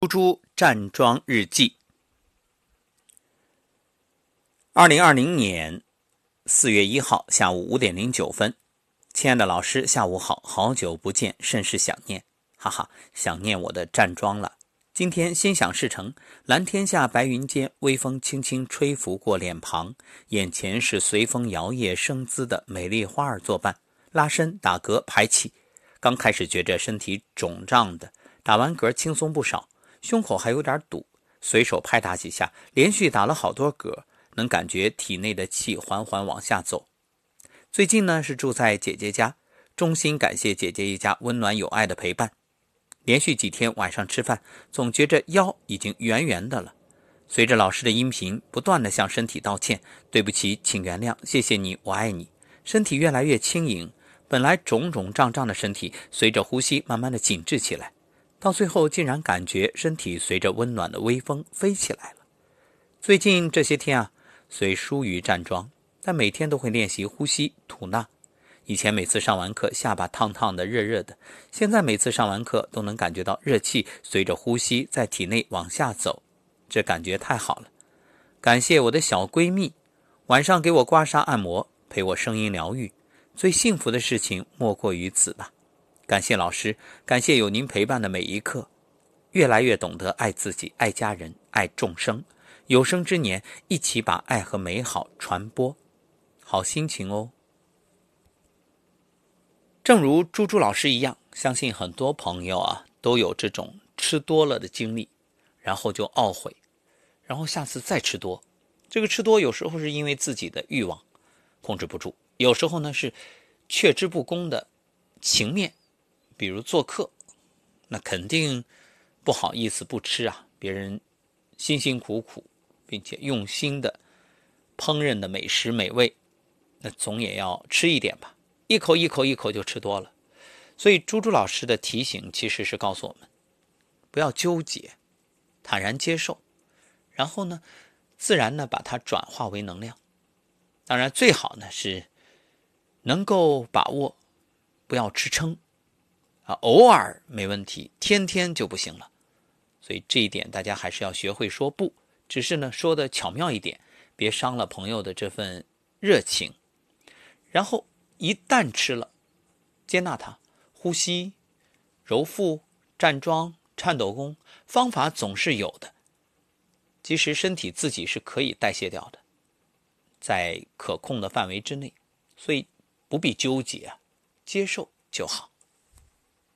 猪猪站桩日记。二零二零年四月一号下午五点零九分，亲爱的老师，下午好，好久不见，甚是想念，哈哈，想念我的站桩了。今天心想事成，蓝天下白云间，微风轻轻吹拂过脸庞，眼前是随风摇曳生姿的美丽花儿作伴，拉伸、打嗝、排气。刚开始觉着身体肿胀的，打完嗝轻松不少。胸口还有点堵，随手拍打几下，连续打了好多嗝，能感觉体内的气缓缓往下走。最近呢是住在姐姐家，衷心感谢姐姐一家温暖有爱的陪伴。连续几天晚上吃饭，总觉着腰已经圆圆的了。随着老师的音频，不断的向身体道歉，对不起，请原谅，谢谢你，我爱你。身体越来越轻盈，本来肿肿胀胀的身体，随着呼吸慢慢的紧致起来。到最后，竟然感觉身体随着温暖的微风飞起来了。最近这些天啊，虽疏于站桩，但每天都会练习呼吸吐纳。以前每次上完课，下巴烫烫的、热热的，现在每次上完课都能感觉到热气随着呼吸在体内往下走，这感觉太好了。感谢我的小闺蜜，晚上给我刮痧按摩，陪我声音疗愈。最幸福的事情莫过于此吧。感谢老师，感谢有您陪伴的每一刻，越来越懂得爱自己、爱家人、爱众生。有生之年，一起把爱和美好传播，好心情哦。正如猪猪老师一样，相信很多朋友啊都有这种吃多了的经历，然后就懊悔，然后下次再吃多。这个吃多有时候是因为自己的欲望控制不住，有时候呢是却之不恭的情面。比如做客，那肯定不好意思不吃啊！别人辛辛苦苦并且用心的烹饪的美食美味，那总也要吃一点吧？一口一口一口就吃多了。所以猪猪老师的提醒其实是告诉我们，不要纠结，坦然接受，然后呢，自然呢把它转化为能量。当然最好呢是能够把握，不要吃撑。啊，偶尔没问题，天天就不行了。所以这一点大家还是要学会说不，只是呢说的巧妙一点，别伤了朋友的这份热情。然后一旦吃了，接纳它，呼吸、揉腹、站桩、颤抖功，方法总是有的。其实身体自己是可以代谢掉的，在可控的范围之内，所以不必纠结，接受就好。